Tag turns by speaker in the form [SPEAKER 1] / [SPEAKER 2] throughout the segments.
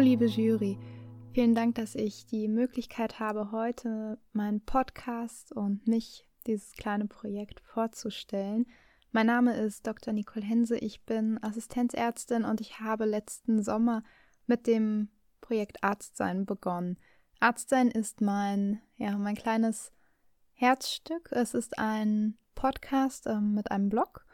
[SPEAKER 1] liebe Jury, vielen Dank, dass ich die Möglichkeit habe, heute meinen Podcast und mich, dieses kleine Projekt, vorzustellen. Mein Name ist Dr. Nicole Hense, ich bin Assistenzärztin und ich habe letzten Sommer mit dem Projekt Arztsein begonnen. Arztsein ist mein, ja, mein kleines Herzstück. Es ist ein Podcast äh, mit einem Blog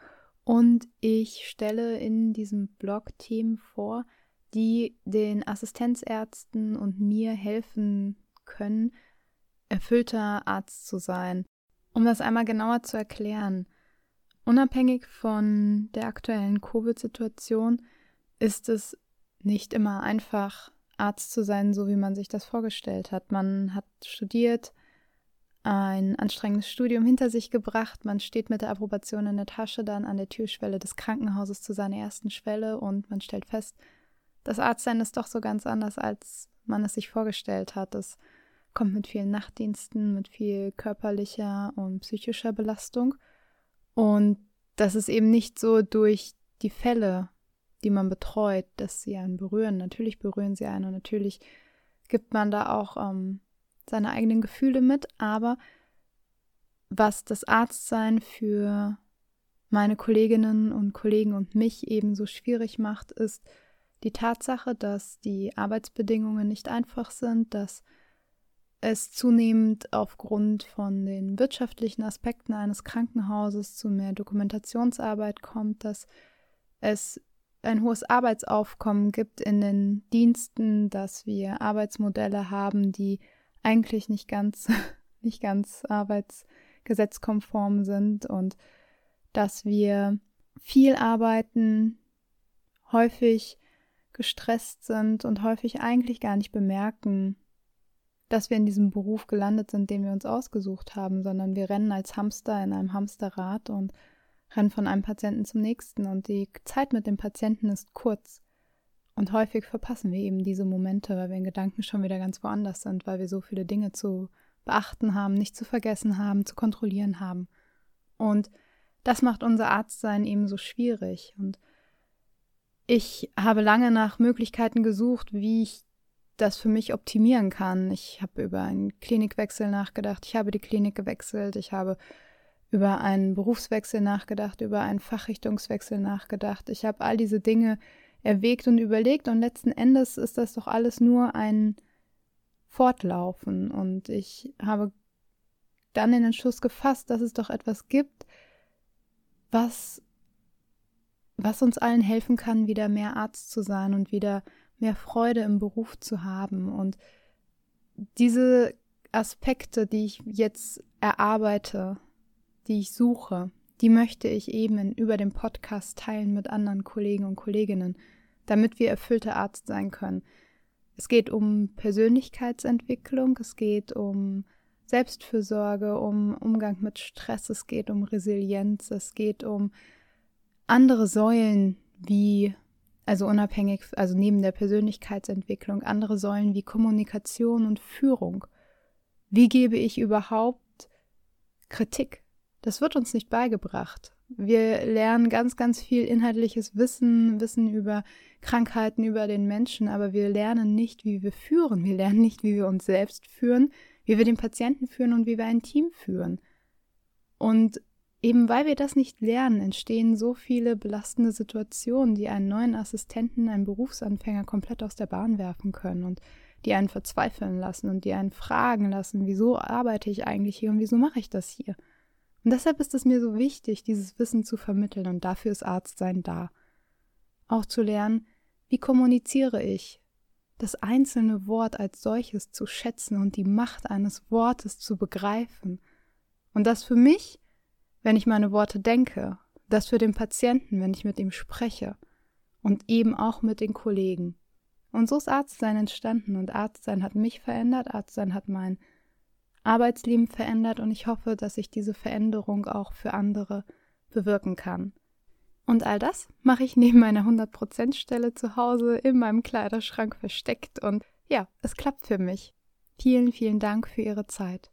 [SPEAKER 1] und ich stelle in diesem Blog Themen vor, die den Assistenzärzten und mir helfen können, erfüllter Arzt zu sein. Um das einmal genauer zu erklären, unabhängig von der aktuellen Covid-Situation ist es nicht immer einfach, Arzt zu sein, so wie man sich das vorgestellt hat. Man hat studiert, ein anstrengendes Studium hinter sich gebracht, man steht mit der Approbation in der Tasche dann an der Türschwelle des Krankenhauses zu seiner ersten Schwelle und man stellt fest, das Arztsein ist doch so ganz anders, als man es sich vorgestellt hat. Es kommt mit vielen Nachtdiensten, mit viel körperlicher und psychischer Belastung. Und das ist eben nicht so durch die Fälle, die man betreut, dass sie einen berühren. Natürlich berühren sie einen und natürlich gibt man da auch ähm, seine eigenen Gefühle mit, aber was das Arztsein für meine Kolleginnen und Kollegen und mich eben so schwierig macht, ist, die Tatsache, dass die Arbeitsbedingungen nicht einfach sind, dass es zunehmend aufgrund von den wirtschaftlichen Aspekten eines Krankenhauses zu mehr Dokumentationsarbeit kommt, dass es ein hohes Arbeitsaufkommen gibt in den Diensten, dass wir Arbeitsmodelle haben, die eigentlich nicht ganz, nicht ganz arbeitsgesetzkonform sind und dass wir viel arbeiten, häufig gestresst sind und häufig eigentlich gar nicht bemerken, dass wir in diesem Beruf gelandet sind, den wir uns ausgesucht haben, sondern wir rennen als Hamster in einem Hamsterrad und rennen von einem Patienten zum nächsten und die Zeit mit dem Patienten ist kurz. Und häufig verpassen wir eben diese Momente, weil wir in Gedanken schon wieder ganz woanders sind, weil wir so viele Dinge zu beachten haben, nicht zu vergessen haben, zu kontrollieren haben. Und das macht unser Arztsein eben so schwierig. Und ich habe lange nach Möglichkeiten gesucht, wie ich das für mich optimieren kann. Ich habe über einen Klinikwechsel nachgedacht, ich habe die Klinik gewechselt, ich habe über einen Berufswechsel nachgedacht, über einen Fachrichtungswechsel nachgedacht. Ich habe all diese Dinge erwägt und überlegt und letzten Endes ist das doch alles nur ein Fortlaufen und ich habe dann den Entschluss gefasst, dass es doch etwas gibt, was was uns allen helfen kann, wieder mehr Arzt zu sein und wieder mehr Freude im Beruf zu haben. Und diese Aspekte, die ich jetzt erarbeite, die ich suche, die möchte ich eben über den Podcast teilen mit anderen Kollegen und Kolleginnen, damit wir erfüllte Arzt sein können. Es geht um Persönlichkeitsentwicklung, es geht um Selbstfürsorge, um Umgang mit Stress, es geht um Resilienz, es geht um andere Säulen wie, also unabhängig, also neben der Persönlichkeitsentwicklung, andere Säulen wie Kommunikation und Führung. Wie gebe ich überhaupt Kritik? Das wird uns nicht beigebracht. Wir lernen ganz, ganz viel inhaltliches Wissen, Wissen über Krankheiten, über den Menschen, aber wir lernen nicht, wie wir führen. Wir lernen nicht, wie wir uns selbst führen, wie wir den Patienten führen und wie wir ein Team führen. Und Eben weil wir das nicht lernen, entstehen so viele belastende Situationen, die einen neuen Assistenten, einen Berufsanfänger komplett aus der Bahn werfen können und die einen verzweifeln lassen und die einen fragen lassen, wieso arbeite ich eigentlich hier und wieso mache ich das hier? Und deshalb ist es mir so wichtig, dieses Wissen zu vermitteln und dafür ist Arztsein da. Auch zu lernen, wie kommuniziere ich, das einzelne Wort als solches zu schätzen und die Macht eines Wortes zu begreifen. Und das für mich wenn ich meine Worte denke, das für den Patienten, wenn ich mit ihm spreche und eben auch mit den Kollegen. Und so ist Arztsein entstanden und Arztsein hat mich verändert, Arztsein hat mein Arbeitsleben verändert und ich hoffe, dass ich diese Veränderung auch für andere bewirken kann. Und all das mache ich neben meiner 100% Stelle zu Hause in meinem Kleiderschrank versteckt und ja, es klappt für mich. Vielen, vielen Dank für Ihre Zeit.